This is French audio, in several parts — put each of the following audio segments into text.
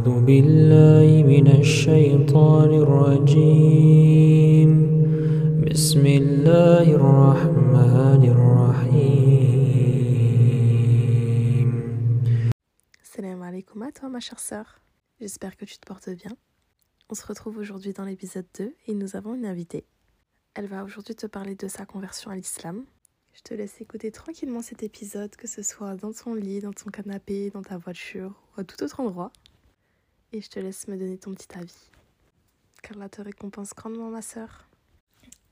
أعوذ بالله من الشيطان الرجيم بسم الله الرحمن الرحيم Salam alaikum à toi ma chère sœur. J'espère que tu te portes bien. On se retrouve aujourd'hui dans l'épisode 2 et nous avons une invitée. Elle va aujourd'hui te parler de sa conversion à l'islam. Je te laisse écouter tranquillement cet épisode, que ce soit dans ton lit, dans ton canapé, dans ta voiture ou à tout autre endroit. Et je te laisse me donner ton petit avis. Qu'Allah te récompense grandement ma sœur.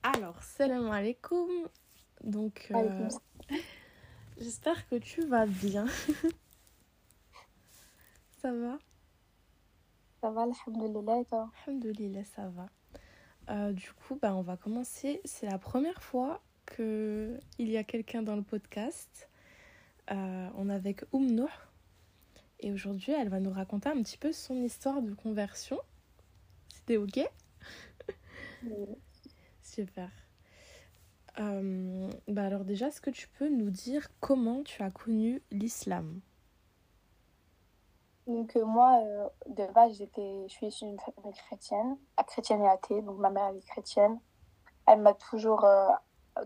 Alors, salam alaikum. Donc, euh, j'espère que tu vas bien. Ça va? Ça va, alhamdoulilah, et toi? Alhamdoulilah, ça va. Euh, du coup, bah, on va commencer. C'est la première fois qu'il y a quelqu'un dans le podcast. Euh, on est avec Oum Nour. Et aujourd'hui, elle va nous raconter un petit peu son histoire de conversion. C'était OK? Super. Euh, bah alors déjà, est-ce que tu peux nous dire comment tu as connu l'islam? Donc euh, moi, euh, de base, j'étais, je suis issue d'une famille chrétienne, chrétienne et athée, donc ma mère elle est chrétienne. Elle m'a toujours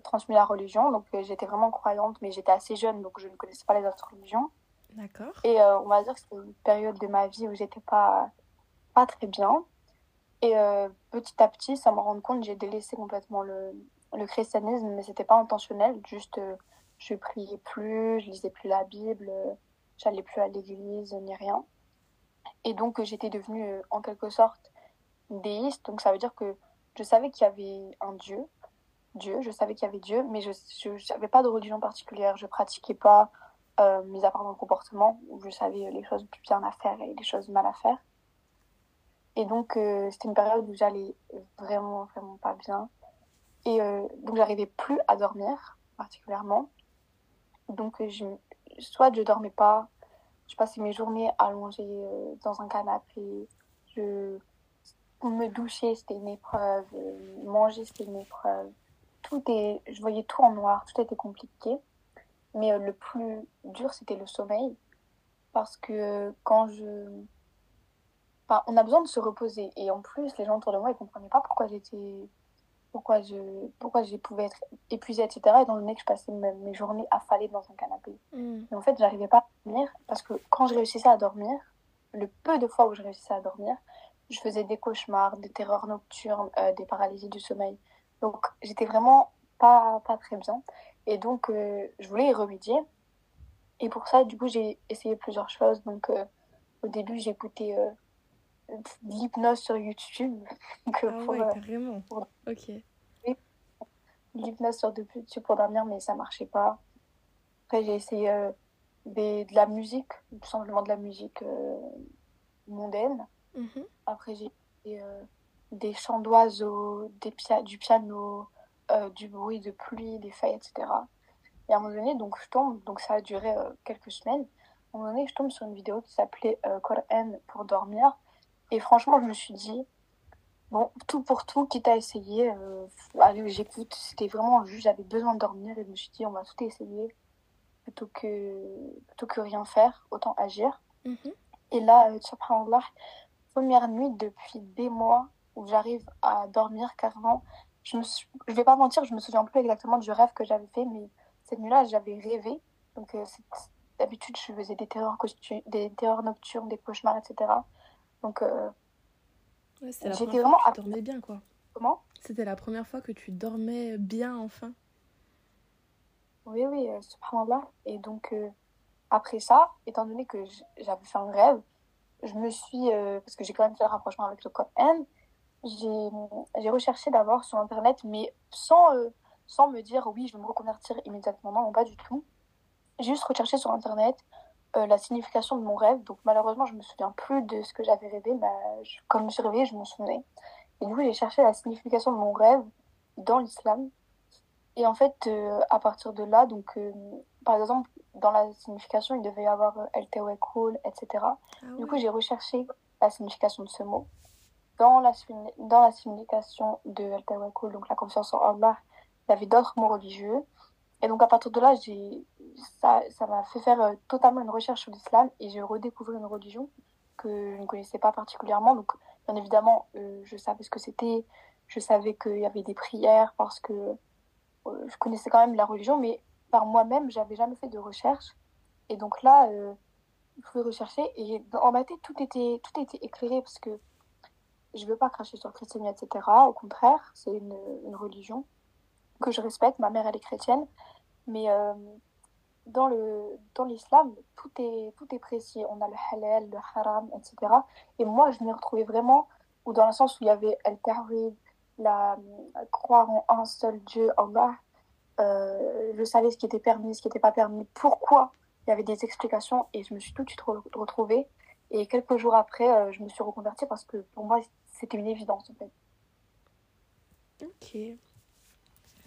transmis la religion, donc j'étais vraiment croyante, mais j'étais assez jeune, donc je ne connaissais pas les autres religions. D'accord Et euh, on va dire que c'était une période de ma vie où j'étais pas, pas très bien. Et euh, petit à petit, sans me rendre compte, j'ai délaissé complètement le, le christianisme, mais c'était pas intentionnel. Juste, euh, je priais plus, je lisais plus la Bible, euh, j'allais plus à l'église, ni rien. Et donc, j'étais devenue en quelque sorte déiste. Donc, ça veut dire que je savais qu'il y avait un Dieu, Dieu, je savais qu'il y avait Dieu, mais je n'avais pas de religion particulière. Je pratiquais pas, euh, mis à part mon comportement, où je savais les choses bien à faire et les choses mal à faire. Et donc, euh, c'était une période où j'allais vraiment, vraiment pas bien. Et euh, donc, j'arrivais plus à dormir, particulièrement. Donc, euh, je, soit je dormais pas, je passais mes journées allongée dans un canapé, je me doucher, c'était une épreuve, manger, c'était une épreuve. Tout est, je voyais tout en noir, tout était compliqué. Mais euh, le plus dur, c'était le sommeil. Parce que quand je. Enfin, on a besoin de se reposer. Et en plus, les gens autour de moi, ils comprenaient pas pourquoi j'étais. Pourquoi je, pourquoi je pouvais être épuisée, etc. Étant donné que je passais mes, journées affalée dans un canapé. Et en fait, j'arrivais pas à dormir parce que quand je réussissais à dormir, le peu de fois où je réussissais à dormir, je faisais des cauchemars, des terreurs nocturnes, euh, des paralysies du sommeil. Donc, j'étais vraiment pas, pas très bien. Et donc, euh, je voulais y remédier. Et pour ça, du coup, j'ai essayé plusieurs choses. Donc, euh, au début, j'écoutais euh, de l'hypnose sur YouTube. Donc, Ah pour, ouais, euh, carrément. pour- Ok. l'hypnose sur YouTube pour dormir, mais ça marchait pas. Après, j'ai essayé des, de la musique, tout simplement de la musique mondaine. Mhm. Après, j'ai essayé des chants d'oiseaux, pia- du piano, euh, du bruit de pluie, des feuilles, etc. Et à un moment donné, donc je tombe, donc ça a duré euh, quelques semaines. À un moment donné, je tombe sur une vidéo qui s'appelait euh, Coran pour dormir. Et franchement, je me suis dit, bon, tout pour tout, quitte à essayer, euh, allez, j'écoute. C'était vraiment juste, j'avais besoin de dormir et je me suis dit, on va tout essayer. Plutôt que, plutôt que rien faire, autant agir. Mhm. Et là, subhanallah, première nuit depuis des mois où j'arrive à dormir carrément. Je je vais pas mentir, je me souviens plus exactement du rêve que j'avais fait, mais cette nuit-là, j'avais rêvé. Donc, euh, d'habitude, je faisais des terreurs, des terreurs nocturnes, des cauchemars, etc. Donc, euh, Ouais, J'étais vraiment fois que tu dormais bien, quoi. comment? C'était la première fois que tu dormais bien, enfin. Oui, oui, euh, subhanallah. Et donc, euh, après ça, étant donné que j'avais fait un rêve, je me suis, parce que j'ai quand même fait le rapprochement avec le Coran, j'ai recherché d'abord sur Internet, mais sans, euh, sans me dire, oui, je vais me reconvertir immédiatement. Non, pas du tout. J'ai juste recherché sur Internet euh, la signification de mon rêve. Donc, malheureusement, je me souviens plus de ce que j'avais rêvé. mais je- quand je me suis réveillée, je m'en souvenais. Et du coup, j'ai cherché la signification de mon rêve dans l'islam. Et en fait, euh, à partir de là, donc, euh, par exemple, dans la signification, il devait y avoir El Tawakkul, etc. Ah Du coup, j'ai recherché la signification de ce mot. Dans la, dans la signification de El Tawakkul, donc la confiance en Allah, il y avait d'autres mots religieux. Et donc, à partir de là, ça, ça m'a fait faire euh, totalement une recherche sur l'islam et j'ai redécouvert une religion que je ne connaissais pas particulièrement. Donc, bien évidemment, euh, je savais ce que c'était. Je savais qu'il y avait des prières parce que euh, je connaissais quand même la religion, mais par moi-même, j'avais jamais fait de recherche. Et donc là, je pouvais rechercher et dans ma tête, tout était, tout était éclairé parce que je veux pas cracher sur le christianisme, etc. Au contraire, c'est une, religion que je respecte. Ma mère, elle est chrétienne. Mais euh, dans le dans l'islam, tout est, tout est précis. On a le halal, le haram, etc. Et moi, je m'y retrouvais vraiment, ou dans le sens où il y avait al-tawhid, la croire en un seul Dieu, Allah. Euh, je savais ce qui était permis, ce qui n'était pas permis, pourquoi il y avait des explications, et je me suis tout de suite re- retrouvée. Et quelques jours après, euh, je me suis reconvertie parce que pour moi, c'était une évidence en fait. Ok.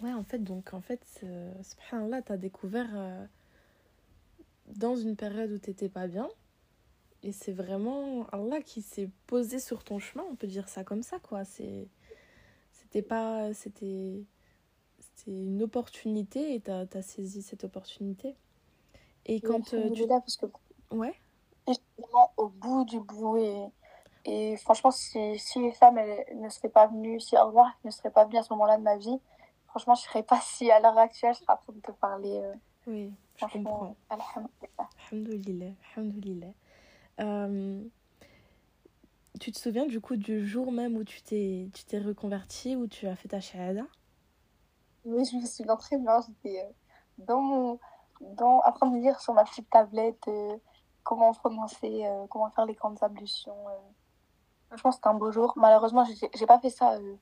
Ouais, en fait, donc, en fait, euh, subhanallah, t'as découvert euh, dans une période où t'étais pas bien. Et c'est vraiment Allah qui s'est posé sur ton chemin, on peut dire ça comme ça, quoi. C'est, c'était pas, c'était, c'était une opportunité et t'as, t'as saisi cette opportunité. Et quand euh, tu... Parce que Ouais, j'étais vraiment au bout du bout et, et franchement, si, si les femmes elles, ne seraient pas venues, si Allah ne serait pas venu à ce moment-là de ma vie, franchement, je serais pas si à l'heure actuelle, je serais en train de te parler. euh, oui, je comprends. alhamdoulilah. Alhamdoulilah, alhamdoulilah. Euh, tu te souviens du coup du jour même où tu t'es tu t'es reconverti, où tu as fait ta shahada? Oui, je me souviens très bien, j'étais euh, dans mon, dans, en train de lire sur ma petite tablette euh, comment prononcer, comment faire les grandes ablutions. Franchement, c'était un beau jour. Malheureusement, j'ai pas fait ça euh,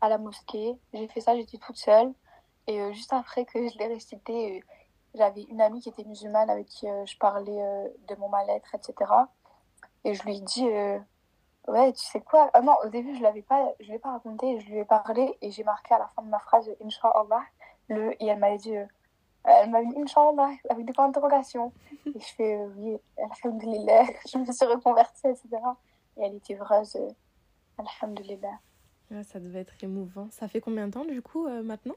à la mosquée. J'ai fait ça, j'étais toute seule. Et euh, juste après que je l'ai récité, euh, j'avais une amie qui était musulmane avec qui je parlais de mon mal-être, etc. Et je lui ai dit, ouais, tu sais quoi? Ah non, au début, je l'avais pas, pas raconté, je lui ai parlé et j'ai marqué à la fin de ma phrase, Inch'Allah, le, et elle m'a dit, elle m'a mis Inch'Allah avec des points d'interrogation. Et je fais, euh, oui, Alhamdulillah, je me suis reconvertie, etc. Et elle était heureuse, euh, Alhamdulillah. Ouais, Ça devait être émouvant. Ça fait combien de temps du coup euh, maintenant?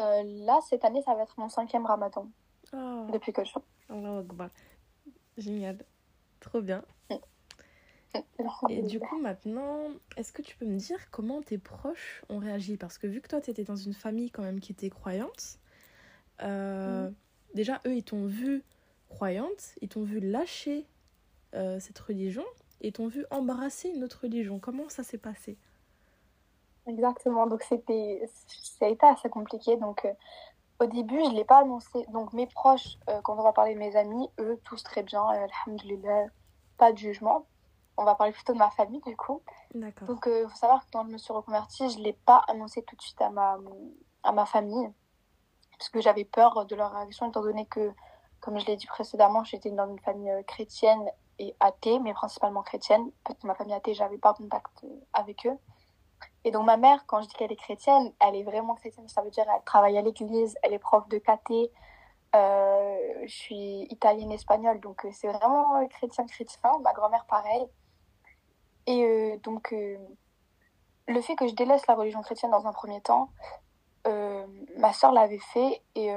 Euh, là, cette année, ça va être mon cinquième ramadan Oh, depuis que je suis. Génial. Trop bien. Et du coup, maintenant, est-ce que tu peux me dire comment tes proches ont réagi? Parce que vu que toi, tu étais dans une famille quand même qui était croyante, euh, déjà, eux, ils t'ont vu croyante, ils t'ont vu lâcher cette religion, et t'ont vu embrasser une autre religion. Comment ça s'est passé? Exactement, donc c'était, ça a été assez compliqué. Donc, euh, au début, je ne l'ai pas annoncé. Donc, mes proches, euh, quand on va parler de mes amis, eux, tous très bien, euh, alhamdoulilah, pas de jugement. On va parler plutôt de ma famille, du coup. D'accord. Donc, il faut savoir que quand je me suis reconvertie, je ne l'ai pas annoncé tout de suite à ma, à ma famille, parce que j'avais peur de leur réaction, étant donné que, comme je l'ai dit précédemment, j'étais dans une famille euh, chrétienne et athée, mais principalement chrétienne. Parce que ma famille athée, j'avais pas contact euh, avec eux. Et donc ma mère, quand je dis qu'elle est chrétienne, elle est vraiment chrétienne. Ça veut dire elle travaille à l'église, elle est prof de caté. Euh, je suis italienne espagnole, donc euh, c'est vraiment chrétien chrétien. Ma grand-mère pareil. Et donc le fait que je délaisse la religion chrétienne dans un premier temps, ma sœur l'avait fait et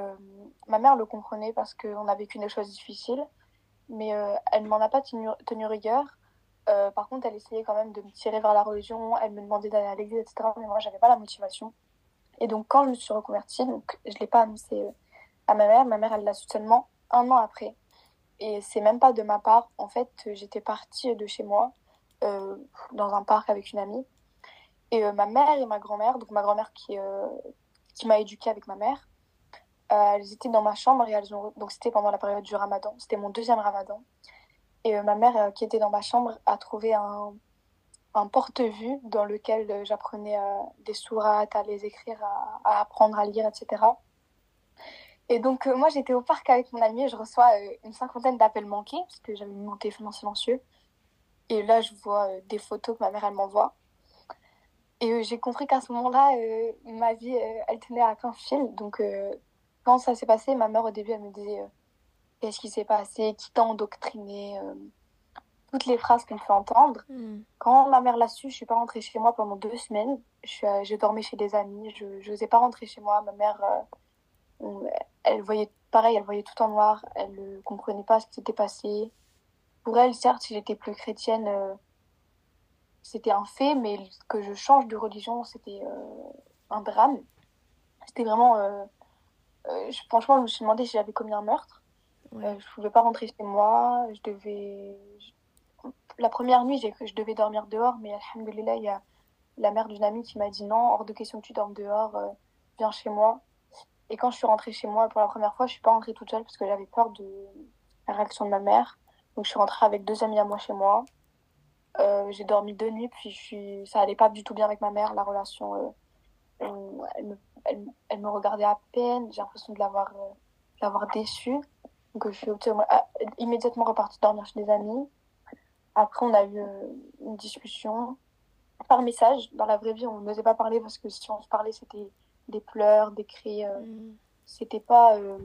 ma mère le comprenait parce qu'on a vécu des choses difficiles, mais euh, elle ne m'en a pas tenu, rigueur. Euh, par contre, elle essayait quand même de me tirer vers la religion, elle me demandait d'aller à l'église, etc. Mais moi, j'avais pas la motivation. Et donc, quand je me suis reconvertie, donc, je l'ai pas annoncé euh, à ma mère. Ma mère, elle l'a su seulement un an après. Et c'est même pas de ma part. En fait, j'étais partie de chez moi, dans un parc avec une amie. Et ma mère et ma grand-mère, donc ma grand-mère qui, qui m'a éduquée avec ma mère, euh, elles étaient dans ma chambre et elles ont... Donc, c'était pendant la période du ramadan. C'était mon deuxième ramadan. Et euh, ma mère, euh, qui était dans ma chambre, a trouvé un, un porte-vue dans lequel j'apprenais des sourates, à les écrire, à, apprendre à lire, etc. Et donc, moi, j'étais au parc avec mon ami et je reçois une cinquantaine d'appels manqués parce que j'avais mis mon téléphone en silencieux. Et là, je vois des photos que ma mère, elle m'envoie. Et j'ai compris qu'à ce moment-là, ma vie, elle tenait à qu'un fil. Donc, quand ça s'est passé, ma mère, au début, elle me disait euh, Qu'est-ce qui s'est passé Qui t'a endoctriné euh, Toutes les phrases qu'elle me fait entendre. Hmm. Quand ma mère l'a su, je suis pas rentrée chez moi pendant deux semaines. Je, euh, je dormais chez des amis. Je n'osais pas rentrer chez moi. Ma mère, elle voyait pareil, elle voyait tout en noir. Elle ne comprenait pas ce qui s'était passé. pour elle, certes, si j'étais plus chrétienne, c'était un fait, mais que je change de religion, c'était un drame. C'était vraiment. Euh, je- franchement, je me suis demandé si j'avais commis un meurtre. Ouais. Euh, je pouvais pas rentrer chez moi. Je devais. je- La première nuit, je devais dormir dehors, mais alhamdoulilah, il y a la mère d'une amie qui m'a dit non, hors de question que tu dormes dehors, euh, viens chez moi. Et quand je suis rentrée chez moi pour la première fois, je suis pas rentrée toute seule parce que j'avais peur de la réaction de ma mère. Donc je suis rentrée avec deux amis à moi chez moi. J'ai dormi deux nuits, puis je suis... ça allait pas du tout bien avec ma mère, la relation. elle, me... Elle... elle me regardait à peine, j'ai l'impression de l'avoir euh, l'avoir déçue. Donc je suis ah, immédiatement repartie dormir chez des amis. Après, on a eu euh, une discussion par message. Dans la vraie vie, on n'osait pas parler parce que si on se parlait, c'était des pleurs, des cris. euh, Mm. c'était pas euh,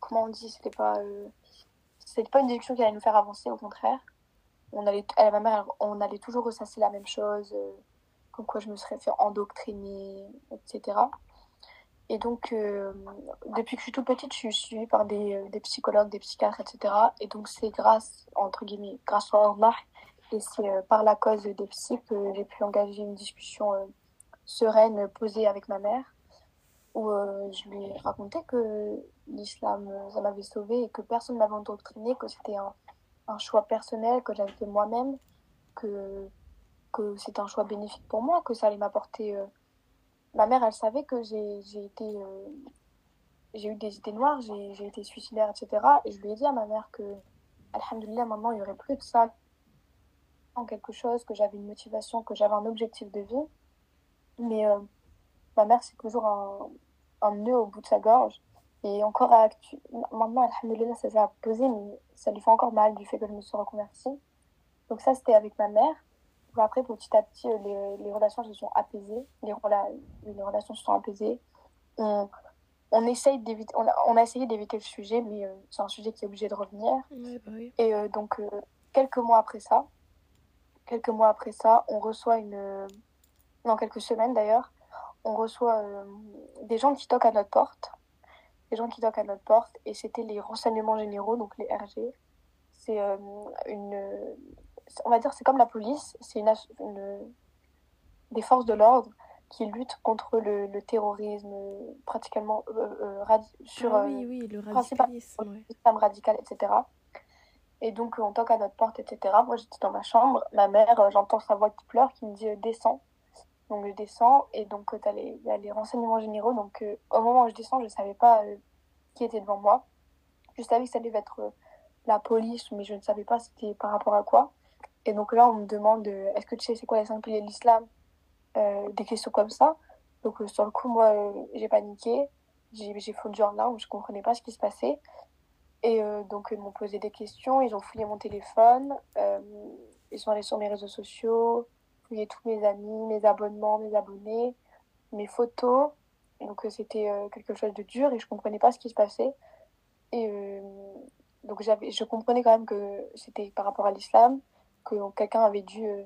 comment on dit c'était pas euh, c'était pas une discussion qui allait nous faire avancer au contraire on allait elle ma mère on allait toujours ressasser la même chose comme quoi je me serais fait endoctriner etc et donc euh, depuis que je suis toute petite je suis suivie par des, euh, psychologues des psychiatres etc et donc c'est grâce entre guillemets grâce à Allah et c'est euh, par la cause des psy que j'ai pu engager une discussion sereine posée avec ma mère où je lui ai raconté que l'islam, ça m'avait sauvée et que personne ne m'avait endoctriné, que c'était un, un choix personnel, que j'avais fait moi-même, que, que c'était un choix bénéfique pour moi, que ça allait m'apporter... Ma mère, elle savait que j'ai été... euh, J'ai eu des idées noires, j'ai été suicidaire, etc. Et je lui ai dit à ma mère que, alhamdoulilah, maintenant, il n'y aurait plus de ça en quelque chose, que j'avais une motivation, que j'avais un objectif de vie. Mais euh, ma mère, c'est toujours un, un nœud au bout de sa gorge. Et encore à maintenant, alhamdoulilah, ça s'est posé, mais ça lui fait encore mal du fait que je me suis reconvertie. Donc ça, c'était avec ma mère. Après, petit à petit, euh, les, les relations se sont apaisées. Les, rela... oui, les relations se sont apaisées. On, on, essaye d'éviter... on, a, on a essayé d'éviter le sujet, mais euh, c'est un sujet qui est obligé de revenir. Ouais, bah oui. Et euh, donc, euh, quelques mois après ça, quelques mois après ça, on reçoit une... Non, quelques semaines d'ailleurs, on reçoit des gens qui toquent à notre porte. Des gens qui toquent à notre porte. Et c'était les renseignements généraux, donc les RG. C'est une... On va dire, c'est comme la police. C'est une, des forces de l'ordre qui luttent contre le, le terrorisme, euh, pratiquement euh, euh, sur... Ah oui, oui, le radicalisme, ouais. radical, etc. Et donc, on toque à notre porte, etc. Moi, j'étais dans ma chambre. Ma mère, j'entends sa voix qui pleure, qui me dit descends. Donc, je descends. Et donc, les- il y a les renseignements généraux. Donc, euh, au moment où je descends, je ne savais pas qui était devant moi. Je savais que ça devait être la police, mais je ne savais pas c'était par rapport à quoi. Et donc, là, on me demande euh, est-ce que tu sais c'est quoi les cinq piliers de l'islam? Euh, Des questions comme ça. Donc, euh, sur le coup, moi, j'ai paniqué. J'ai fondu en larmes. Je ne comprenais pas ce qui se passait. Et donc, ils m'ont posé des questions, ils ont fouillé mon téléphone, ils sont allés sur mes réseaux sociaux, fouillé tous mes amis, mes abonnements, mes abonnés, mes photos. Donc, c'était quelque chose de dur et je comprenais pas ce qui se passait. Et donc, je comprenais quand même que c'était par rapport à l'islam, que quelqu'un avait dû euh,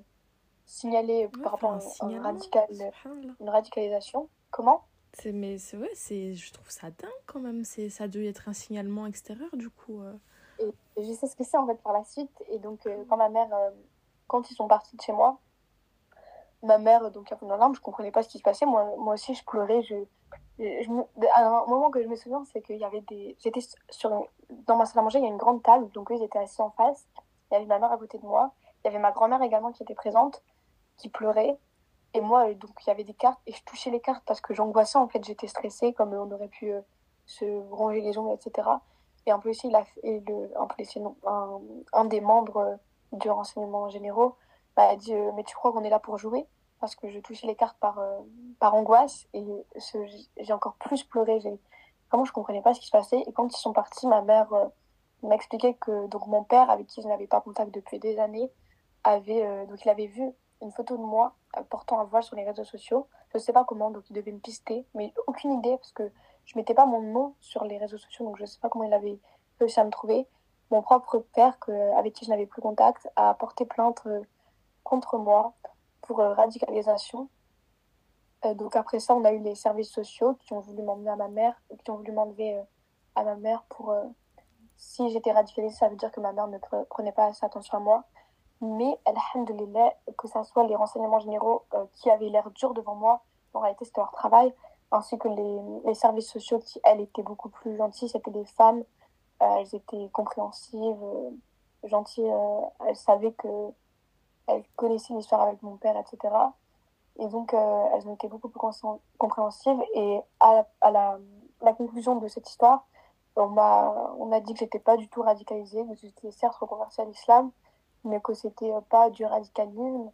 signaler Ouais, par rapport à un un signalement, radical, subhanallah. une radicalisation. Comment? C'est, mais c'est ouais, c'est, je trouve ça dingue quand même. C'est, ça a dû être un signalement extérieur du coup. euh. Et je sais ce que c'est en fait par la suite. Et donc, euh, quand ma mère, euh, quand ils sont partis de chez moi, ma mère, donc, a fait une larme, je comprenais pas ce qui se passait. Moi, moi aussi, je pleurais. Je, je, je me- à un moment que je me souviens, c'est qu'il y avait des. J'étais sur dans ma salle à manger, il y a une grande table, donc eux, ils étaient assis en face. Il y avait ma mère à côté de moi. Il y avait ma grand-mère également qui était présente, qui pleurait. Et moi, euh, donc, il y avait des cartes et je touchais les cartes parce que j'angoissais. En fait, j'étais stressée, comme on aurait pu euh, se ronger les ongles, etc. Et un policier, il a le, un un, un des membres euh, du renseignement généraux m'a dit euh, Mais tu crois qu'on est là pour jouer? Parce que je touchais les cartes par, par angoisse et j'ai encore plus pleuré. Vraiment, je comprenais pas ce qui se passait. Et quand ils sont partis, ma mère m'a expliqué que donc, mon père, avec qui je n'avais pas contact depuis des années, avait, euh, donc il avait vu une photo de moi euh, portant un voile sur les réseaux sociaux. Je sais pas comment, donc il devait me pister, mais aucune idée parce que je mettais pas mon nom sur les réseaux sociaux, donc je sais pas comment il avait réussi à me trouver. Mon propre père, que, avec qui je n'avais plus contact, a porté plainte euh, contre moi pour radicalisation. Donc après ça, on a eu les services sociaux qui ont voulu m'emmener à ma mère, qui ont voulu m'enlever à ma mère pour, si j'étais radicalisée, ça veut dire que ma mère ne prenait pas assez attention à moi. Mais, alhamdoulilah, que ce soit les renseignements généraux euh, qui avaient l'air durs devant moi, en réalité c'était leur travail, ainsi que les, les, services sociaux qui, elles, étaient beaucoup plus gentilles, c'était des femmes, euh, elles étaient compréhensives, euh, gentilles, elles savaient que elles connaissaient l'histoire avec mon père, etc. Et donc, elles ont été beaucoup plus compréhensives. Et à, à la, conclusion de cette histoire, on m'a dit que j'étais pas du tout radicalisée, que j'étais certes reconvertie à l'islam, mais que c'était euh, pas du radicalisme.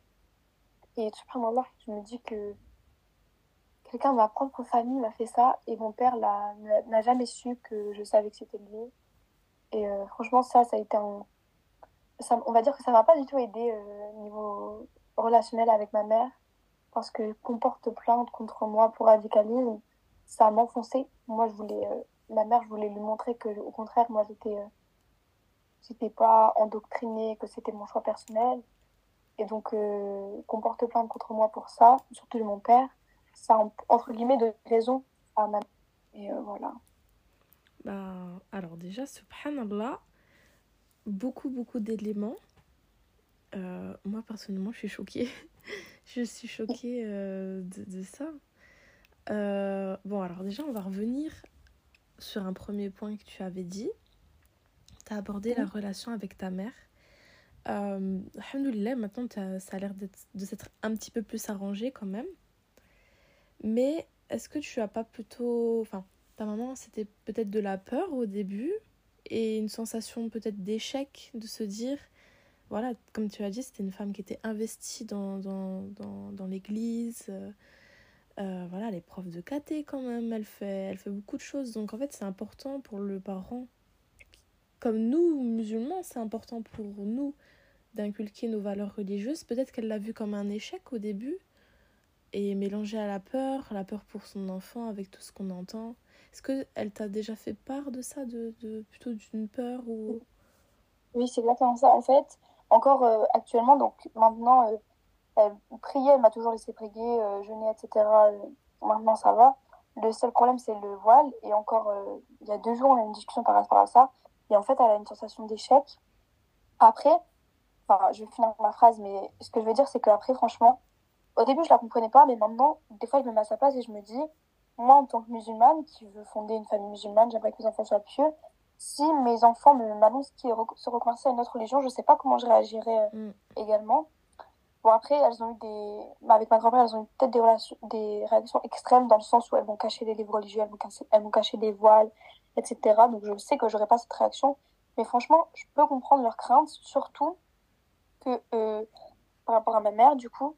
Et subhanallah, je me dis que quelqu'un de ma propre famille m'a fait ça et mon père n'a jamais su que je savais que c'était lui. Et euh, franchement, ça, ça a été un. On va dire que ça m'a pas du tout aidé euh, au niveau relationnel avec ma mère parce que qu'on porte plainte contre moi pour radicalisme, ça m'a enfoncé. Moi, je voulais. ma mère, je voulais lui montrer que, au contraire, moi, j'étais j'étais pas endoctrinée, que c'était mon choix personnel. Et donc, euh, qu'on porte plainte contre moi pour ça, surtout de mon père, ça entre guillemets de raison à ma Et euh, voilà. Bah, alors déjà, subhanallah, beaucoup, beaucoup d'éléments. Euh, moi, personnellement, je suis choquée. je suis choquée de, de, ça. bon, alors déjà, on va revenir sur un premier point que tu avais dit aborder la relation avec ta mère. Euh, maintenant ça a l'air de s'être un petit peu plus arrangé quand même. Mais est-ce que tu as pas plutôt. Enfin, ta maman, c'était peut-être de la peur au début et une sensation peut-être d'échec, de se dire. Voilà, comme tu as dit, c'était une femme qui était investie dans, dans, dans, dans l'église. Euh, voilà, les profs de caté quand même, elle fait, elle fait beaucoup de choses. Donc en fait, c'est important pour le parent comme nous, musulmans, c'est important pour nous d'inculquer nos valeurs religieuses. Peut-être qu'elle l'a vu comme un échec au début et mélangé à la peur, la peur pour son enfant avec tout ce qu'on entend. Est-ce qu'elle t'a déjà fait part de ça, de, plutôt d'une peur ou? Oui, c'est exactement ça. En fait, encore euh, actuellement, donc maintenant, euh, elle priait, elle m'a toujours laissé prier, euh, jeûner, etc. maintenant, ça va. Le seul problème, c'est le voile. Et encore, il y a deux jours, on a eu une discussion par rapport à ça. Et en fait, elle a une sensation d'échec. Après, enfin, je vais finir ma phrase, mais ce que je veux dire, c'est qu'après, franchement, au début, je la comprenais pas, mais maintenant, des fois, je me mets à sa place et je me dis, moi, en tant que musulmane, qui veut fonder une famille musulmane, j'aimerais que mes enfants soient pieux. Si mes enfants m'annoncent qu'ils se reconvertissent à une autre religion, je sais pas comment je réagirais euh, mm. également. Bon, après, elles ont eu des. Bah, avec ma grand-mère, elles ont eu peut-être des, relations... des réactions extrêmes dans le sens où elles vont cacher des livres religieux, elles vont, elles vont cacher des voiles, etc. Donc je sais que j'aurai pas cette réaction. Mais franchement, je peux comprendre leurs craintes, surtout que euh, par rapport à ma mère, du coup,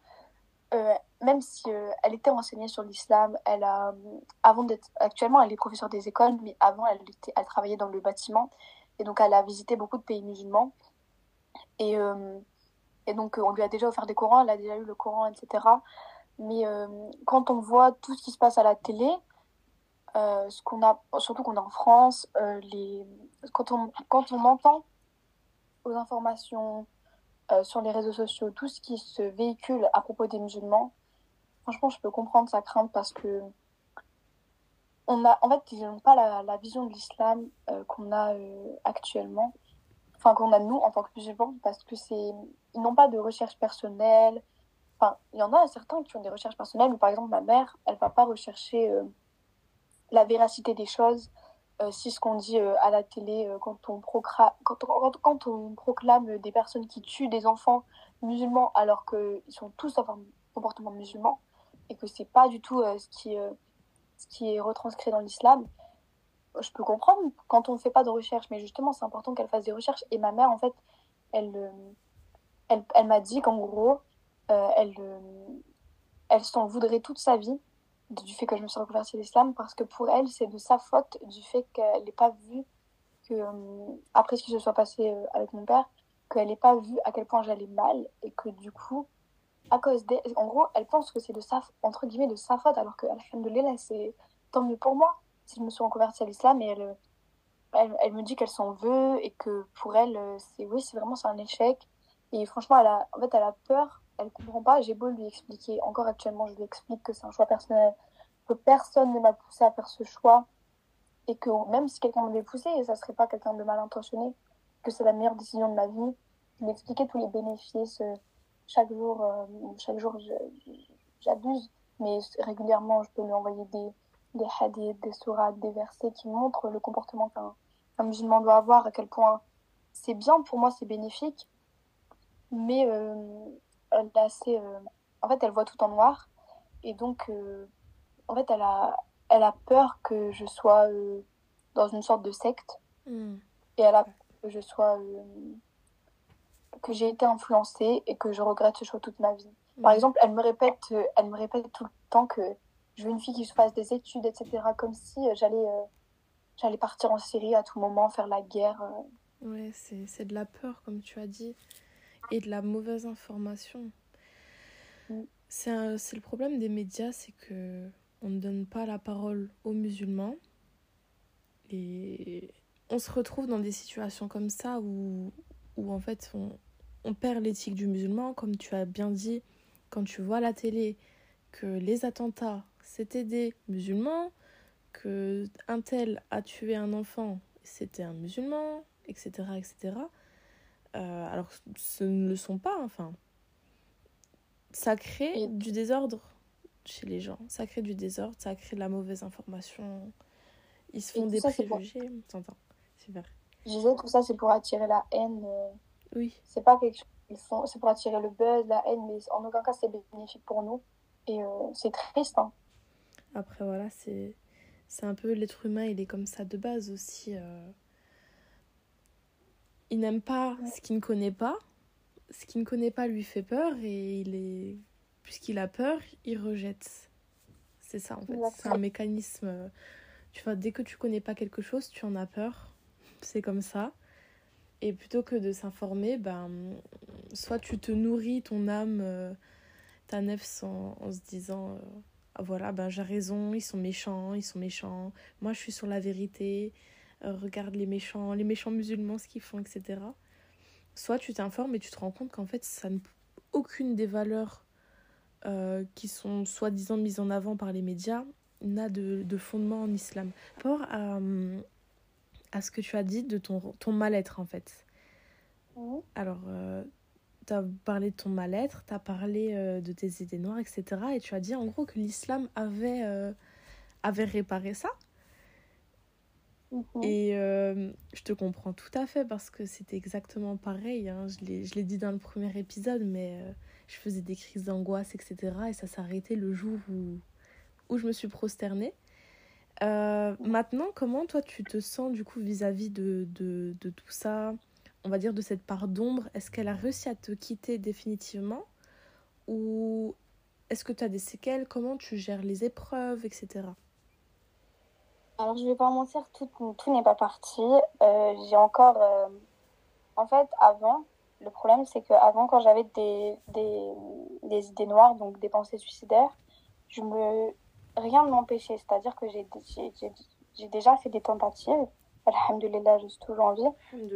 euh, même si euh, elle était renseignée sur l'islam, elle a, avant d'être, actuellement, elle est professeure des écoles, mais avant, elle, était, elle travaillait dans le bâtiment. Et donc, elle a visité beaucoup de pays musulmans. Et, et donc, on lui a déjà offert des Corans, elle a déjà eu le Coran, etc. Mais quand on voit tout ce qui se passe à la télé, euh, ce qu'on a, surtout qu'on est en France, euh, les, quand, on, quand on entend aux informations euh, sur les réseaux sociaux tout ce qui se véhicule à propos des musulmans, franchement, je peux comprendre sa crainte parce que on a, en fait, ils n'ont pas la, vision de l'islam qu'on a actuellement, enfin qu'on a nous en tant que musulmans, parce que c'est, ils n'ont pas de recherche personnelle. Enfin, il y en a certains qui ont des recherches personnelles, mais par exemple ma mère, elle va pas rechercher la véracité des choses, euh, si ce qu'on dit euh, à la télé, euh, quand, on proclame des personnes qui tuent des enfants musulmans alors qu'ils sont tous en comportement musulman, et que c'est pas du tout ce, qui, est retranscrit dans l'islam, je peux comprendre quand on ne fait pas de recherche, mais justement, c'est important qu'elle fasse des recherches. Et ma mère, en fait, elle, elle, m'a dit qu'en gros, elle s'en voudrait toute sa vie du fait que je me suis reconvertie à l'islam parce que pour elle, c'est de sa faute du fait qu'elle n'ait pas vu que, euh, après ce qui se soit passé euh, avec mon père, qu'elle n'ait pas vu à quel point j'allais mal et que du coup, à cause des. En gros, elle pense que c'est de sa, entre guillemets, de sa faute alors que, c'est tant mieux pour moi si je me suis reconvertie à l'islam et elle, elle, elle, me dit qu'elle s'en veut et que pour elle, c'est oui, c'est vraiment c'est un échec. Et franchement, elle a, en fait, elle a peur elle comprend pas. J'ai beau lui expliquer, encore actuellement, je lui explique que c'est un choix personnel, que personne ne m'a poussé à faire ce choix, et que même si quelqu'un m'avait poussé, ça serait pas quelqu'un de mal intentionné, que c'est la meilleure décision de ma vie. Il m'expliquait tous les bénéfices. euh, chaque jour, euh, chaque jour, je- j'abuse, mais régulièrement, je peux lui envoyer des, hadiths, des sourates, des versets qui montrent le comportement qu'un un musulman doit avoir, à quel point c'est bien pour moi, c'est bénéfique, mais euh, elle est assez, euh, en fait, elle voit tout en noir, et donc, euh, en fait, elle a, elle a peur que je sois euh, dans une sorte de secte, Hmm. et elle a peur que je sois, que j'ai été influencée et que je regrette ce choix toute ma vie. Par Hmm. exemple, elle me répète, elle me répète tout le temps que je veux une fille qui se fasse des études, etc. Comme si j'allais, euh, j'allais partir en Syrie à tout moment, faire la guerre. euh. Ouais, c'est c'est de la peur, comme tu as dit, et de la mauvaise information. Mm. C'est le problème des médias, c'est que on ne donne pas la parole aux musulmans. Et on se retrouve dans des situations comme ça où, où en fait on, on perd l'éthique du musulman, comme tu as bien dit, quand tu vois à la télé que les attentats, c'était des musulmans, que un tel a tué un enfant, c'était un musulman, etc. etc. Euh, alors ce ne le sont pas, enfin. Ça crée du désordre chez les gens. Ça crée du désordre, ça crée de la mauvaise information. Ils se font des ça, préjugés. T'entends Super. Je disais tout ça, c'est pour attirer la haine. euh, Oui. C'est pas quelque chose qu'ils font, c'est pour attirer le buzz, la haine, mais en aucun cas c'est bénéfique pour nous. Et euh, c'est triste. Hein. Après, voilà, c'est c'est un peu l'être humain, il est comme ça de base aussi. euh. Il n'aime pas Ouais. ce qu'il ne connaît pas. Ce qu'il ne connaît pas lui fait peur et il est. Puisqu'il a peur, il rejette. C'est ça en fait. C'est un mécanisme. euh, Tu vois, dès que tu connais pas quelque chose, tu en as peur. C'est comme ça. Et plutôt que de s'informer, ben, soit tu te nourris ton âme, euh, ta nefs en, en se disant. euh, ah, voilà, ben j'ai raison, ils sont méchants, ils sont méchants. Moi, je suis sur la vérité. Euh, regarde les méchants, les méchants musulmans, ce qu'ils font, etc. Soit tu t'informes et tu te rends compte qu'en fait, ça ne... aucune des valeurs euh, qui sont soi-disant mises en avant par les médias n'a de, de fondement en islam. Par rapport à, à ce que tu as dit de ton, ton mal-être, en fait. Alors, tu as parlé de ton mal-être, tu as parlé euh, de tes idées noires, etc. Et tu as dit en gros que l'islam avait, euh, avait réparé ça. Mhm. Et euh, je te comprends tout à fait parce que c'était exactement pareil. hein. Je l'ai dit dans le premier épisode, mais euh, je faisais des crises d'angoisse, etc. Et ça arrêté le jour où, où je me suis prosternée. Euh, maintenant, comment toi tu te sens du coup vis-à-vis de, de, de tout ça? On va dire de cette part d'ombre. Est-ce qu'elle a réussi à te quitter définitivement? Ou est-ce que tu as des séquelles? Comment tu gères les épreuves, etc. Alors je vais pas mentir, tout, tout n'est pas parti. Euh, j'ai encore... euh, En fait, avant, le problème c'est que avant quand j'avais des, des, des idées noires, donc des pensées suicidaires, je me... rien ne m'empêchait. C'est-à-dire que j'ai j'ai- j'ai- j'ai déjà fait des tentatives. Alhamdulillah, je suis toujours en vie.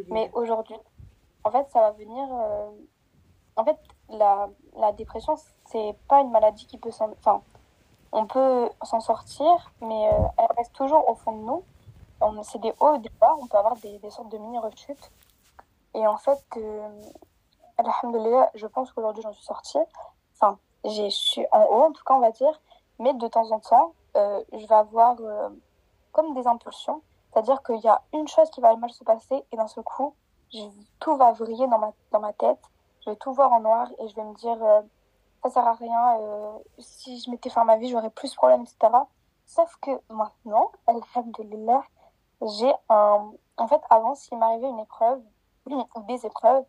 Mais aujourd'hui, en fait, ça va venir. euh, En fait, la, la dépression, c'est pas une maladie qui peut s'en. Enfin, on peut s'en sortir, mais euh, elle reste toujours au fond de nous. C'est des hauts et des bas, on peut avoir des, sortes de mini-rechutes. Et en fait, euh, alhamdulillah, je pense qu'aujourd'hui j'en suis sortie. Enfin, j'ai- suis en haut, en tout cas, on va dire. Mais de temps en temps, euh, je vais avoir euh, comme des impulsions. C'est-à-dire qu'il y a une chose qui va mal se passer et d'un seul coup, tout va vriller dans ma, dans ma tête. Je vais tout voir en noir et je vais me dire, ça sert à rien. euh, si je m'étais fait ma vie, j'aurais plus de problèmes, etc. Sauf que maintenant, alhamdulillah, j'ai un... En fait, avant, s'il m'arrivait une épreuve ou des épreuves,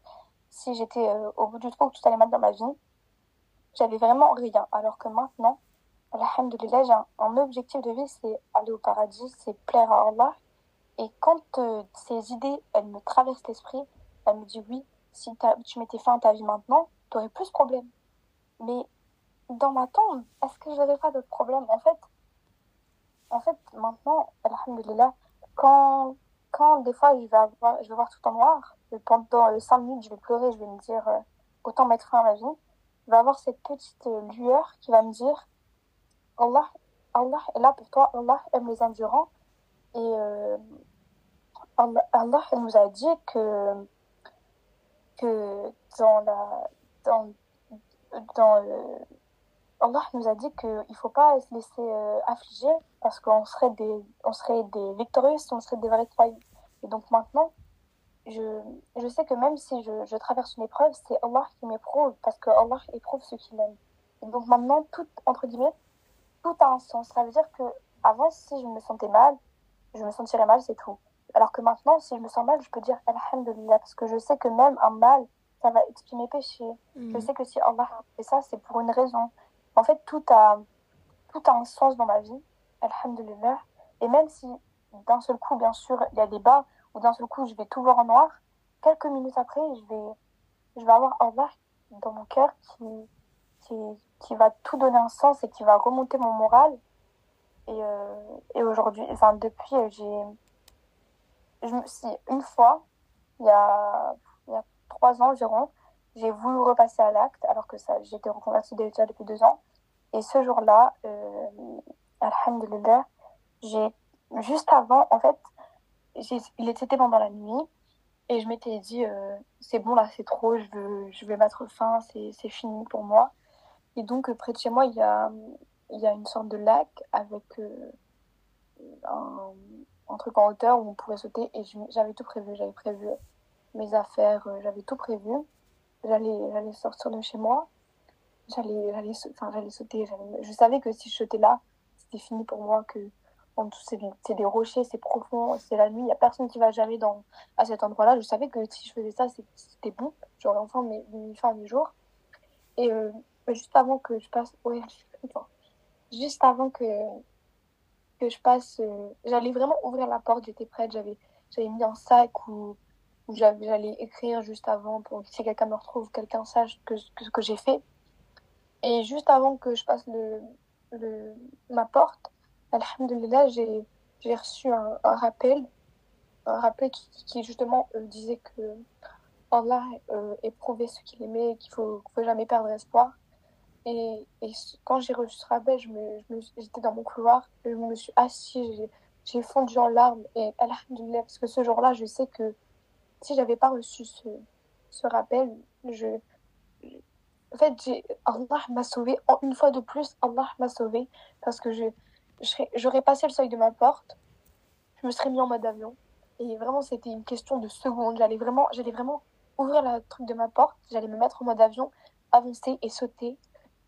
si j'étais euh, au bout du trou, que tout allait mal dans ma vie, j'avais vraiment rien. Alors que maintenant, alhamdulillah, j'ai un, objectif de vie, c'est aller au paradis, c'est plaire à Allah. Et quand euh, ces idées, elles me traversent l'esprit, elles me disent oui, si tu mettais fin à ta vie maintenant, tu aurais plus de problèmes. Mais dans ma tombe, est-ce que je n'aurais pas d'autres problèmes En fait, en fait, maintenant, alhamdulillah, quand, quand des fois je vais, avoir, je vais voir tout en noir, pendant 5 minutes je vais pleurer, je vais me dire euh, autant mettre fin à ma vie, je vais avoir cette petite euh, lueur qui va me dire Allah, Allah est là pour toi, Allah aime les endurants. Et euh, Allah, Allah nous a dit que, que dans la. Dans, dans, Allah nous a dit qu'il ne faut pas se laisser euh, affliger parce qu'on serait des, on serait des victorieux on serait des vrais croyants. Et donc maintenant, je, je sais que même si je, je traverse une épreuve, c'est Allah qui m'éprouve parce que Allah éprouve ceux qu'il aime. Et donc maintenant, tout, entre guillemets, tout a un sens. Ça veut dire que avant, si je me sentais mal, je me sentirais mal, c'est tout. Alors que maintenant, si je me sens mal, je peux dire Alhamdulillah parce que je sais que même un mal, ça va expier mes péchés. Mm. Je sais que si Allah fait ça, c'est pour une raison. En fait, tout a, tout a un sens dans ma vie. Alhamdulillah. Et même si d'un seul coup, bien sûr, il y a des bas, ou d'un seul coup, je vais tout voir en noir, quelques minutes après, je vais, je vais avoir Allah dans mon cœur qui, qui, qui va tout donner un sens et qui va remonter mon moral. Et, euh, et aujourd'hui, enfin, depuis, j'ai. Je me suis. Une fois, il y a, il y a trois ans environ, j'ai voulu repasser à l'acte, alors que ça, j'étais reconvertie déjà depuis deux ans. Et ce jour-là, euh, Alhamdulillah, j'ai. Juste avant, en fait, il était pendant la nuit. Et je m'étais dit, euh, c'est bon là, c'est trop, je, veux, je vais mettre fin, c'est fini pour moi. Et donc, euh, près de chez moi, il y a, y a une sorte de lac avec euh, un, un truc en hauteur où on pourrait sauter. Et j'avais tout prévu, j'avais prévu mes affaires, euh, j'avais tout prévu. J'allais sortir de chez moi, j'allais j'allais sau- enfin, j'allais sauter. Je savais que si je sautais là, c'était fini pour moi, que en dessous, c'est des, rochers, c'est profond, c'est la nuit, il n'y a personne qui va jamais dans, à cet endroit-là. Je savais que si je faisais ça, c'était bon, j'aurais enfin mes, mis fin à mes jours. Et euh, juste avant que je passe, ouais, attends. juste avant que, que je passe, euh, j'allais vraiment ouvrir la porte, j'étais prête, j'avais, j'avais mis un sac où, où j'allais écrire juste avant pour que si quelqu'un me retrouve, quelqu'un sache que, ce que j'ai fait. Et juste avant que je passe le, le, ma porte, Alhamdulillah, j'ai, reçu un, rappel, un rappel qui, justement euh, disait que Allah euh, éprouvait ce qu'il aimait qu'il faut, faut jamais perdre espoir. Et, et quand j'ai reçu ce rappel, je me, je me- j'étais dans mon couloir, je me suis assise, j'ai, j'ai fondu en larmes. Et Alhamdulillah, parce que ce jour-là, je sais que si j'avais pas reçu ce, ce rappel, je, en fait, Allah m'a sauvé. Une fois de plus, Allah m'a sauvé parce que je, j'aurais passé le seuil de ma porte, je me serais mis en mode avion. Et vraiment, c'était une question de secondes. J'allais vraiment, j'allais vraiment ouvrir le truc de ma porte, j'allais me mettre en mode avion, avancer et sauter.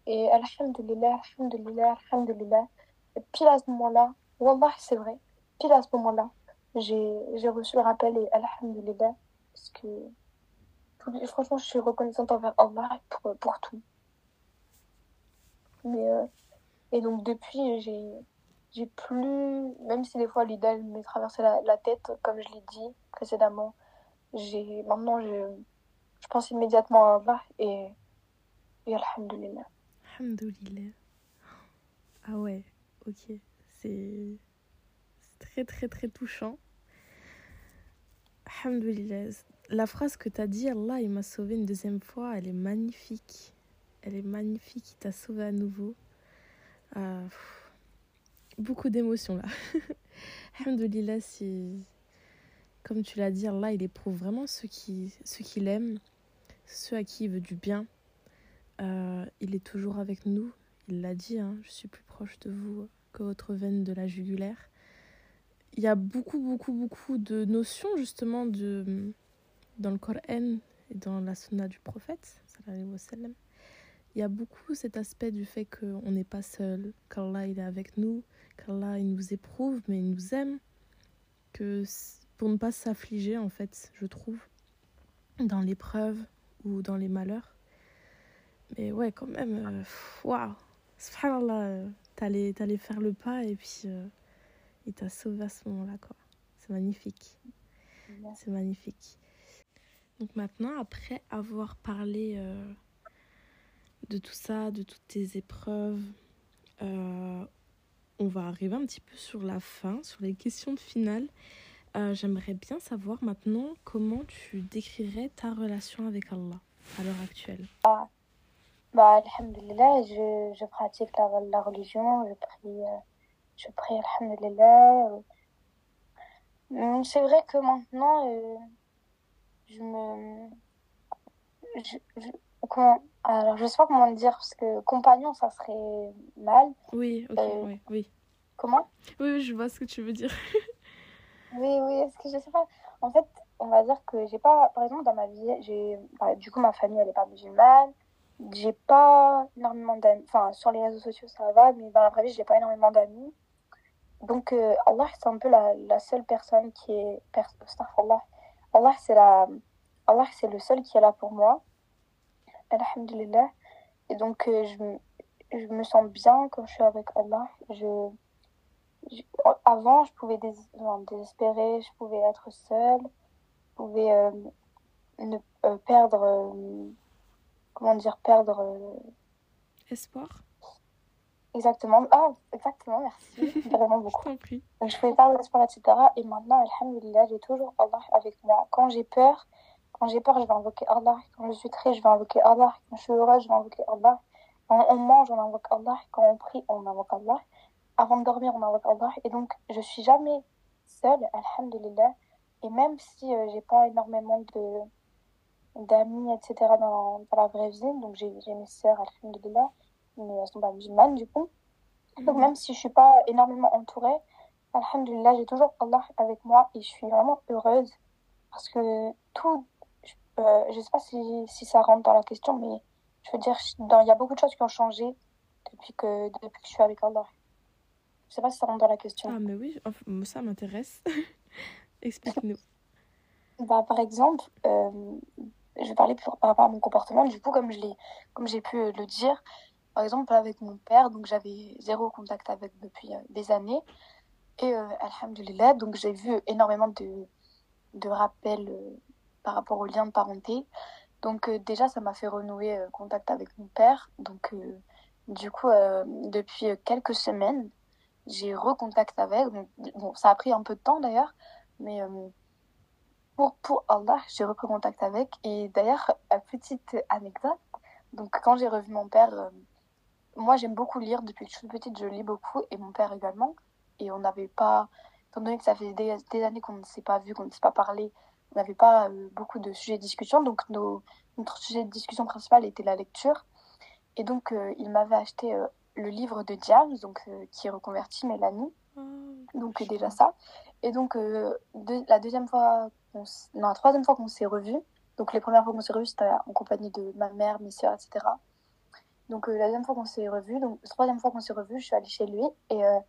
Et alhamdulillah, alhamdulillah, alhamdulillah. Et pile à ce moment-là, wallah, c'est vrai, pile à ce moment-là, j'ai, reçu le rappel et alhamdulillah, parce que franchement, je suis reconnaissante envers Allah pour, pour tout. Mais, euh, et donc depuis, j'ai, j'ai plus, même si des fois l'idée m'est traversé la, tête, comme je l'ai dit précédemment, maintenant, je, je pense immédiatement à Allah et, et alhamdulillah. Alhamdoulilah. Ah ouais, ok. C'est très très très touchant. Alhamdoulilah. La phrase que tu as dit, Allah il m'a sauvé une deuxième fois, elle est magnifique. Elle est magnifique, il t'a sauvé à nouveau. Ah, beaucoup d'émotions là. Alhamdoulilah, c'est... Comme tu l'as dit, Allah il éprouve vraiment ceux qui, ceux qu'il aime, ceux à qui il veut du bien. Euh, il est toujours avec nous. Il l'a dit, hein, je suis plus proche de vous que votre veine de la jugulaire. Il y a beaucoup, beaucoup, beaucoup de notions justement de, dans le Coran et dans la sunna du prophète. Il y a beaucoup cet aspect du fait qu'on n'est pas seul, qu'Allah il est avec nous, qu'Allah il nous éprouve, mais il nous aime. Que pour ne pas s'affliger, en fait, je trouve, dans l'épreuve ou dans les malheurs. Mais ouais, quand même, euh, waouh, subhanallah, euh, t'allais faire le pas et puis euh, il t'a sauvé à ce moment-là, quoi. C'est magnifique, c'est magnifique. Donc maintenant, après avoir parlé euh, de tout ça, de toutes tes épreuves, euh, on va arriver un petit peu sur la fin, sur les questions de finale. Euh, J'aimerais bien savoir maintenant comment tu décrirais ta relation avec Allah à l'heure actuelle. Bah, alhamdulillah, je, je pratique la, la religion, je prie, je prie, alhamdulillah. Hum, C'est vrai que maintenant, euh, je me... Je, je- comment... Alors, je sais pas comment le dire, parce que compagnon, ça serait mal. Oui, ok, Euh, ouais, oui. Comment? Oui, oui, je vois ce que tu veux dire. Oui, oui, est-ce que je sais pas? En fait, on va dire que j'ai pas, par exemple, dans ma vie, j'ai, bah, du coup, ma famille, elle est pas musulmane. J'ai pas énormément d'amis. Enfin, sur les réseaux sociaux, ça va, mais dans la vraie vie, j'ai pas énormément d'amis. Donc, euh, Allah, c'est un peu la, seule personne qui est. Allah, c'est la... Allah, c'est le seul qui est là pour moi. Alhamdulillah. Et donc, euh, je, je me sens bien quand je suis avec Allah. Je, avant, je pouvais désespérer, je pouvais être seule, je pouvais euh, ne, perdre. comment dire Perdre. Espoir, exactement. Ah, exactement, merci. Vraiment je beaucoup. Donc, je pouvais perdre l'espoir, etc. Et maintenant, Alhamdulillah, j'ai toujours Allah avec moi. Quand j'ai peur, quand j'ai peur, je vais invoquer Allah. Quand je suis triste, je vais invoquer Allah. Quand je suis heureuse, je vais invoquer Allah. Quand on mange, on invoque Allah. Quand on prie, on invoque Allah. Avant de dormir, on invoque Allah. Et donc, je suis jamais seule, Alhamdulillah. Et même si euh, j'ai pas énormément de d'amis, etc. dans, dans la vraie vie, donc j'ai j'ai mes sœurs, Alhamdulillah, mais elles sont pas musulmanes, du coup. Donc même si je suis pas énormément entourée, Alhamdulillah, j'ai toujours Allah avec moi et je suis vraiment heureuse parce que tout, je, euh, je sais pas si, si ça rentre dans la question, mais je veux dire, il y a beaucoup de choses qui ont changé depuis que, depuis que je suis avec Allah. Je sais pas si ça rentre dans la question. Ah, mais oui, ça m'intéresse. Explique-nous. Bah, par exemple, euh, je vais parler par rapport à mon comportement. Du coup, comme je l'ai, comme j'ai pu euh, le dire, par exemple avec mon père, donc j'avais zéro contact avec depuis euh, des années. Et euh, alhamdulillah, donc j'ai vu énormément de, de rappels euh, par rapport au lien de parenté. Donc euh, déjà, ça m'a fait renouer contact avec mon père. Donc du coup, depuis quelques semaines, j'ai recontact avec. Donc, bon, ça a pris un peu de temps d'ailleurs, mais pour, pour Allah, j'ai repris contact avec. Et d'ailleurs, petite anecdote, donc quand j'ai revu mon père, moi j'aime beaucoup lire, depuis que je suis petite, je lis beaucoup, et mon père également. Et on n'avait pas, étant donné que ça fait des, des années qu'on ne s'est pas vu, qu'on ne s'est pas parlé, on n'avait pas euh, beaucoup de sujets de discussion, donc nos, notre sujet de discussion principal était la lecture. Et donc, euh, il m'avait acheté euh, le livre de James, donc, euh, qui reconvertit Mélanie. Oh, Donc déjà ça. Et donc la deuxième fois, non la troisième fois qu'on s'est revus, donc les premières fois qu'on s'est revus c'était en compagnie de ma mère, mes soeurs, etc. Donc euh, la deuxième fois qu'on s'est revus, donc la troisième fois qu'on s'est revus, je suis allée chez lui. Et euh,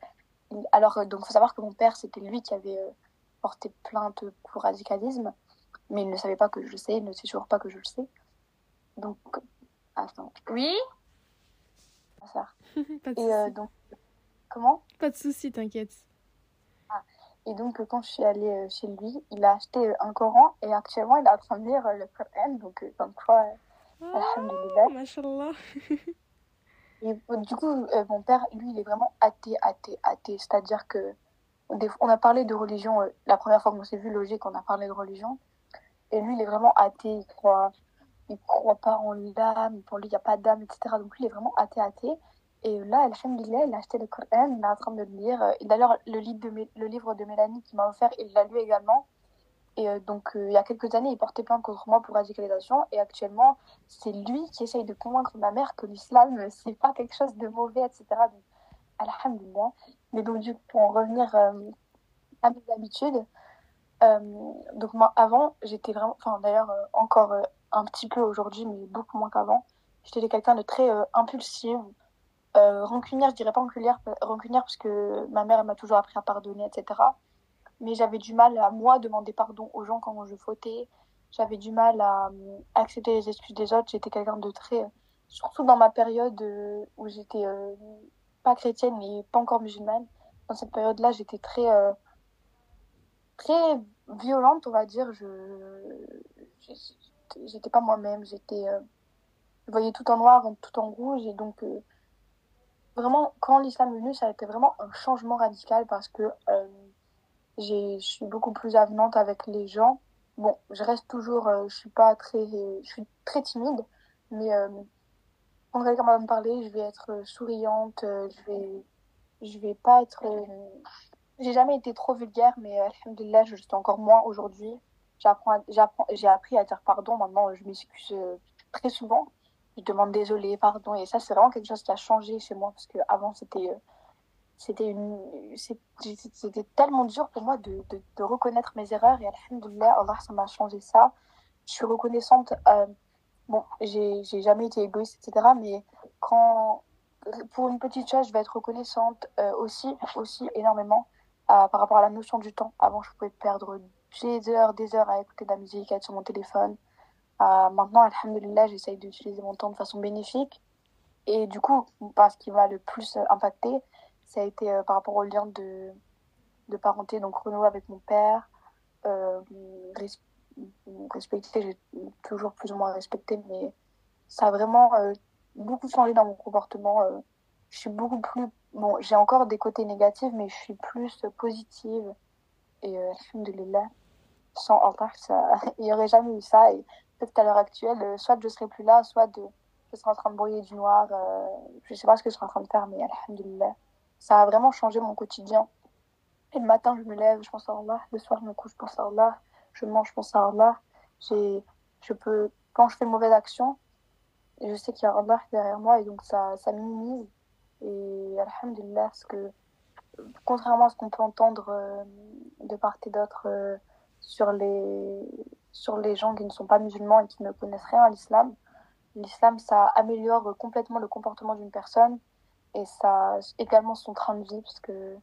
il- alors euh, donc faut savoir que mon père c'était lui qui avait porté plainte pour radicalisme, mais il ne savait pas que je le sais, il ne sait toujours pas que je le sais. Donc attends, oui, ça. pas de Et euh, donc comment? Pas de souci, t'inquiète. Et donc, quand je suis allée chez lui, il a acheté un Coran et actuellement, il est en train de lire le Coran. Donc, comme quoi, Ah, Alhamdulillah. mashallah. Et euh, du coup, euh, mon père, lui, il est vraiment athée, athée, athée. C'est-à-dire que on a parlé de religion, euh, la première fois qu'on s'est vu, logique, on a parlé de religion. Et lui, il est vraiment athée. Il croit, il croit pas en l'âme. Pour lui, il n'y a pas d'âme, etc. Donc, lui, il est vraiment athée, athée. Et là, Alhamdulillah, il a acheté le Coran, il est en train de le lire. Et d'ailleurs, le, livre de Mé- le livre de Mélanie qu'il m'a offert, il l'a lu également. Et euh, donc, euh, il y a quelques années, il portait plainte contre moi pour radicalisation. Et actuellement, c'est lui qui essaye de convaincre ma mère que l'islam, euh, c'est pas quelque chose de mauvais, etc. Donc, Alhamdulillah. Mais donc, du coup, pour en revenir à mes habitudes, donc moi, avant, j'étais vraiment, enfin d'ailleurs, encore un petit peu aujourd'hui, mais beaucoup moins qu'avant, j'étais quelqu'un de très impulsif, rancunière, je dirais pas rancunière, rancunière parce que ma mère elle m'a toujours appris à pardonner, etc. Mais j'avais du mal à moi demander pardon aux gens quand je fautais. J'avais du mal à euh, accepter les excuses des autres. J'étais quelqu'un de très, surtout dans ma période euh, où j'étais euh, pas chrétienne et pas encore musulmane. Dans cette période-là, j'étais très, euh, très violente, on va dire. Je, j'étais pas moi-même. J'étais, euh, je voyais tout en noir, tout en rouge, et donc euh, vraiment, quand l'islam est venu, ça a été vraiment un changement radical parce que euh, je suis beaucoup plus avenante avec les gens. Bon, je reste toujours, euh, je suis pas très, je suis très timide, mais euh, quand quelqu'un va me parler, je vais être euh, souriante, euh, je vais, je vais pas être, euh, j'ai jamais été trop vulgaire, mais alhamdoulilah, je suis encore moins aujourd'hui. J'ai appris à dire pardon. Maintenant, je m'excuse très souvent. Je demande désolé, pardon. Et ça, c'est vraiment quelque chose qui a changé chez moi parce que avant, c'était, c'était une, c'était tellement dur pour moi de, de, reconnaître mes erreurs. Et alhamdoulilah, Allah, ça m'a changé ça. Je suis reconnaissante. euh, bon, j'ai, jamais été égoïste, etc. Mais quand, pour une petite chose, je vais être reconnaissante euh, aussi, aussi énormément euh, par rapport à la notion du temps. Avant, je pouvais perdre des heures, des heures à écouter de la musique, à être sur mon téléphone. Maintenant, alhamdulillah, j'essaye d'utiliser mon temps de façon bénéfique. Et du coup, bah, ce qui m'a le plus impacté, ça a été euh, par rapport au lien de, de parenté, donc Renaud avec mon père. Euh, res- respecter, j'ai toujours plus ou moins respecté, mais ça a vraiment euh, beaucoup changé dans mon comportement. je suis beaucoup plus. Bon, j'ai encore des côtés négatifs, mais je suis plus positive. Et euh, alhamdoulilah, sans Allah, ça... il n'y aurait jamais eu ça. Et peut-être qu'à l'heure actuelle, soit je serais plus là, soit je serais en train de brouiller du noir. Je sais pas ce que je serais en train de faire, mais alhamdoulilah, ça a vraiment changé mon quotidien. Et le matin, je me lève, je pense à Allah. Le soir, je me couche, je pense à Allah. Je mange, je pense à Allah. Je peux, quand je fais une mauvaise action, je sais qu'il y a Allah derrière moi et donc ça, ça minimise. Et alhamdulillah, que contrairement à ce qu'on peut entendre euh, de part et d'autre euh, sur, les, sur les gens qui ne sont pas musulmans et qui ne connaissent rien à l'islam, l'islam, ça améliore complètement le comportement d'une personne et ça également son train de vie parce que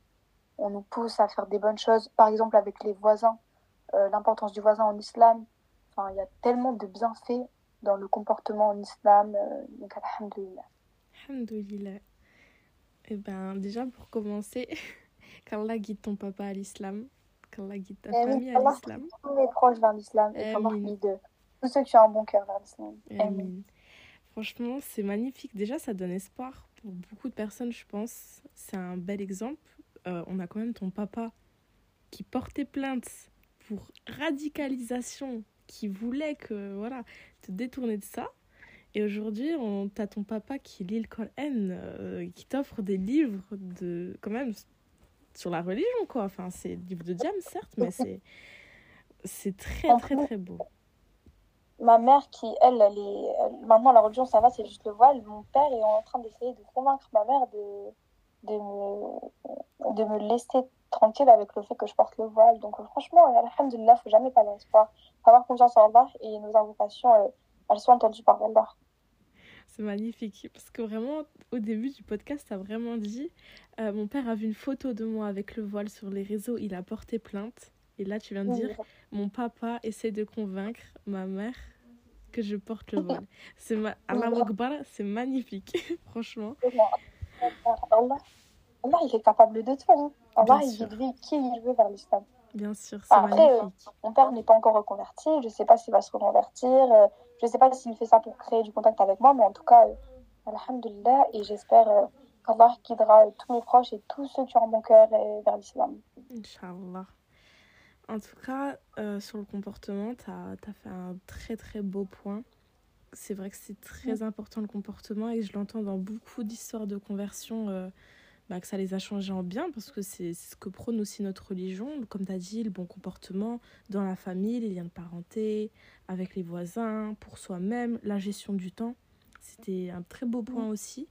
on nous pousse à faire des bonnes choses. Par exemple, avec les voisins, euh, l'importance du voisin en islam. Enfin, il y a tellement de bienfaits dans le comportement en islam. euh, donc, alhamdulillah. Alhamdoulilah. Eh ben, déjà, pour commencer, qu'Allah guide ton papa à l'islam, qu'Allah guide ta Et oui, famille à l'islam. tous mes proches vers l'islam et qu'Allah guide tous ceux qui ont un bon cœur vers l'islam. Amin. Franchement, c'est magnifique. Déjà, ça donne espoir pour beaucoup de personnes, je pense. C'est un bel exemple. Euh, on a quand même ton papa qui portait plainte pour radicalisation, qui voulait que voilà te détourner de ça. Et aujourd'hui, on t'as ton papa qui lit le Coran, euh, qui t'offre des livres de quand même sur la religion quoi. Enfin, c'est des livres de diam certes, mais c'est c'est très très très beau. Ma mère, qui, elle, elle est. maintenant, la religion, ça va, c'est juste le voile. Mon père est en train d'essayer de convaincre ma mère de, de, me, de me laisser tranquille avec le fait que je porte le voile. Donc, franchement, alhamdulillah, faut jamais perdre espoir. Faut avoir confiance en Allah et nos invocations, euh, elles sont entendues par Allah. C'est magnifique parce que vraiment au début du podcast, tu as vraiment dit euh, mon père a vu une photo de moi avec le voile sur les réseaux, il a porté plainte. Et là, tu viens de dire mon papa essaie de convaincre ma mère que je porte le voile. C'est ma... C'est magnifique, franchement. Allah, Allah, il est capable de tout. hein. Allah, Bien il guide qui il veut vers l'islam. Bien sûr, c'est Après, euh, magnifique. Mon père n'est pas encore reconverti. Je ne sais pas s'il va se reconvertir. euh, Je ne sais pas s'il fait ça pour créer du contact avec moi. Mais en tout cas, euh, alhamdulillah. Et j'espère euh, qu'Allah guidera euh, tous mes proches et tous ceux qui ont bon cœur euh, vers l'islam. Inch'Allah. En tout cas, euh, sur le comportement, tu as, fait un très très beau point. C'est vrai que c'est très important le comportement et je l'entends dans beaucoup d'histoires de conversion euh, bah, que ça les a changés en bien parce que c'est ce que prône aussi notre religion. Comme tu as dit, le bon comportement dans la famille, les liens de parenté, avec les voisins, pour soi-même, la gestion du temps. C'était un très beau point aussi.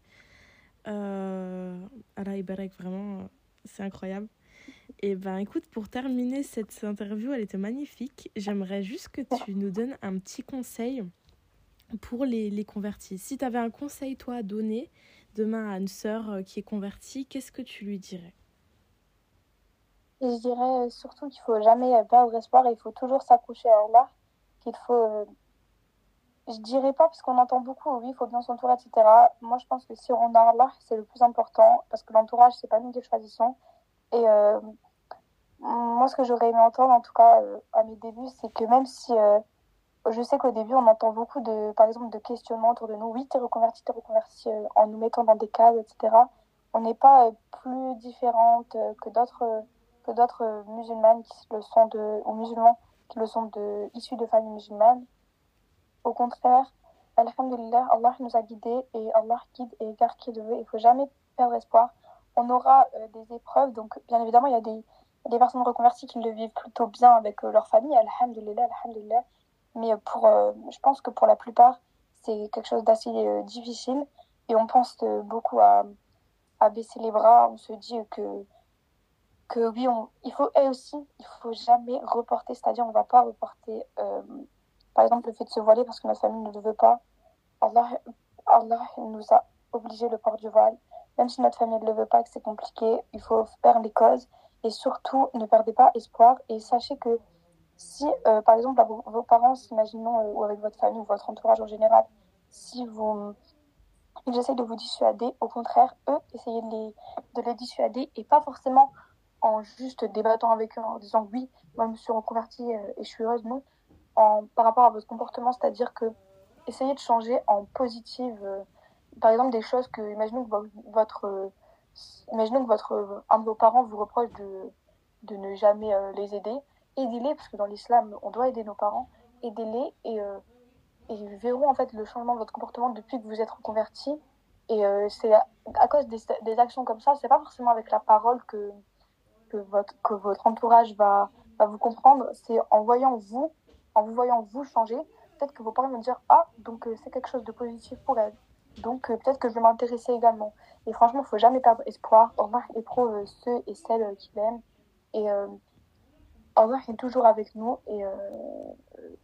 Euh, Allah Ibarek, vraiment, c'est incroyable. Et ben écoute, pour terminer cette interview, elle était magnifique. J'aimerais juste que tu nous donnes un petit conseil pour les, les convertis. Si tu avais un conseil, toi, à donner demain à une sœur euh, qui est convertie, qu'est-ce que tu lui dirais? Je dirais surtout qu'il faut jamais perdre espoir. et Il faut toujours s'accrocher à Allah. Qu'il faut. euh, Je dirais pas, parce qu'on entend beaucoup, oui, il faut bien s'entourer, etc. Moi, je pense que si on a Allah, c'est le plus important. Parce que l'entourage, c'est pas nous qui choisissons. Et euh, moi, ce que j'aurais aimé entendre, en tout cas, euh, à mes débuts, c'est que même si euh, je sais qu'au début, on entend beaucoup de, par exemple, de questionnements autour de nous. Oui, t'es reconverti, t'es reconverti, euh, en nous mettant dans des cases, etc. On n'est pas plus différente que d'autres que d'autres musulmanes qui le sont de, ou musulmans qui le sont de, issus de familles musulmanes. Au contraire, Alhamdulillah, Allah nous a guidés et Allah guide et égare qui le veut. Il faut jamais perdre espoir. On aura euh, des épreuves. Donc, bien évidemment, il y a des, des personnes reconverties qui le vivent plutôt bien avec euh, leur famille, alhamdulillah, alhamdulillah. Mais euh, pour, je pense que pour la plupart, c'est quelque chose d'assez difficile. Et on pense beaucoup à, à baisser les bras. On se dit que, que oui, on, il faut, et aussi, il faut jamais reporter. C'est-à-dire, on ne va pas reporter, par exemple, le fait de se voiler parce que notre famille ne le veut pas. Allah, Allah nous a obligé le port du voile. Même si notre famille ne le veut pas, que c'est compliqué, il faut faire les causes. Et surtout, ne perdez pas espoir. Et sachez que si, euh, par exemple, vos, parents, imaginons, euh, ou avec votre famille ou votre entourage en général, si vous, ils essayent de vous dissuader, au contraire, eux, essayez de les, de les dissuader et pas forcément en juste débattant avec eux en disant oui, moi je me suis reconvertie euh, et je suis heureuse, non. En, par rapport à votre comportement, c'est-à-dire que essayez de changer en positive. Par exemple, des choses que, imaginons que vo- votre, euh, imaginons que votre, euh, un de vos parents vous reproche de, de ne jamais euh, les aider. Aidez-les, parce que dans l'islam, on doit aider nos parents. Aidez-les et, euh, et verront en fait le changement de votre comportement depuis que vous êtes reconverti. Et c'est à, cause des, actions comme ça, c'est pas forcément avec la parole que, que, votre, que votre entourage va, va vous comprendre, c'est en voyant vous, en vous voyant vous changer, peut-être que vos parents vont dire Ah, donc c'est quelque chose de positif pour elle. Donc euh, peut-être que je vais m'intéresser également. Et franchement, il faut jamais perdre espoir. Allah éprouve ceux et celles euh, qu'il aime. Et euh, Allah est toujours avec nous. Et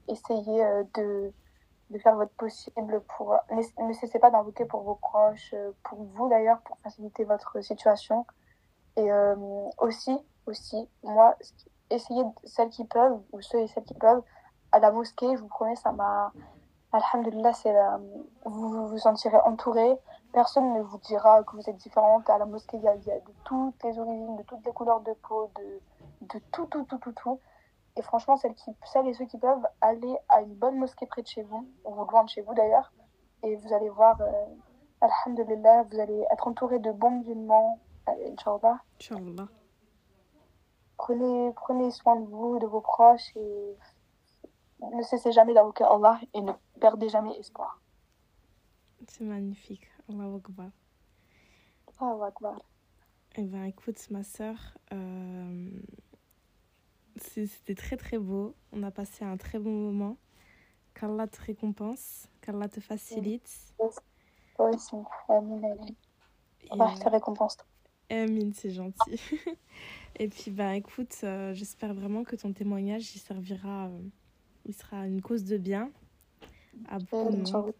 essayez de, de faire votre possible pour. Ne, ne cessez pas d'invoquer pour vos proches, pour vous d'ailleurs, pour faciliter votre situation. Et aussi, aussi, moi, essayez, celles qui peuvent, ou ceux et celles qui peuvent, à la mosquée, je vous promets, ça m'a. Alhamdulillah, c'est la... vous vous vous sentirez entouré. Personne ne vous dira que vous êtes différente. À la mosquée, il y a, il y a de toutes les origines, de toutes les couleurs de peau, de, de tout, tout, tout, tout, tout. Et franchement, celles, qui, celles et ceux qui peuvent, aller à une bonne mosquée près de chez vous, ou loin de chez vous d'ailleurs, et vous allez voir, euh, Alhamdulillah, vous allez être entouré de bons musulmans, euh, Inch'Allah. Inch'Allah. Prenez, prenez soin de vous, de vos proches, et ne cessez jamais d'invoquer Allah et ne perdez jamais espoir. C'est magnifique. Allahu Akbar. Allahu Akbar. Eh ben, écoute, ma sœur, euh, c'était très très beau. On a passé un très bon moment. Qu'Allah te récompense, qu'Allah te facilite. Amin, amin. Et, Allah te récompense. Amine, c'est gentil. Et puis, bah écoute, euh, j'espère vraiment que ton témoignage, il servira, euh, il sera une cause de bien à beaucoup de monde.